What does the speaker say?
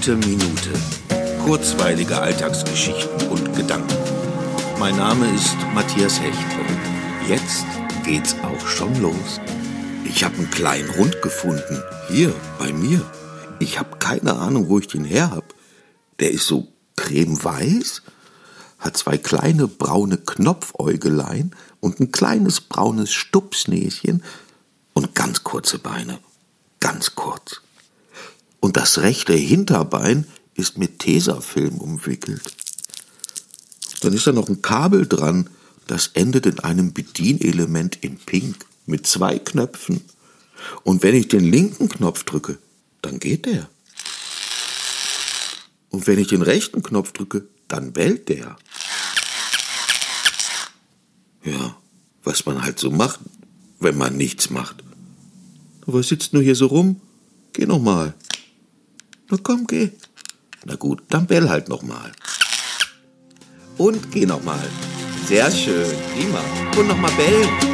Heiße Minute. Kurzweilige Alltagsgeschichten und Gedanken. Mein Name ist Matthias Hecht und jetzt geht's auch schon los. Ich habe einen kleinen Hund gefunden. Hier, bei mir. Ich habe keine Ahnung, wo ich den her hab. Der ist so cremeweiß, hat zwei kleine braune Knopfäugelein und ein kleines braunes Stupsnäschen und ganz kurze Beine. Ganz kurz. Das rechte Hinterbein ist mit Tesafilm umwickelt. Dann ist da noch ein Kabel dran, das endet in einem Bedienelement in Pink mit zwei Knöpfen. Und wenn ich den linken Knopf drücke, dann geht der. Und wenn ich den rechten Knopf drücke, dann bellt der. Ja, was man halt so macht, wenn man nichts macht. Was sitzt nur hier so rum? Geh noch mal. Na komm, geh. Na gut, dann bell halt noch mal. Und geh noch mal. Sehr schön, prima. Und noch mal bellen.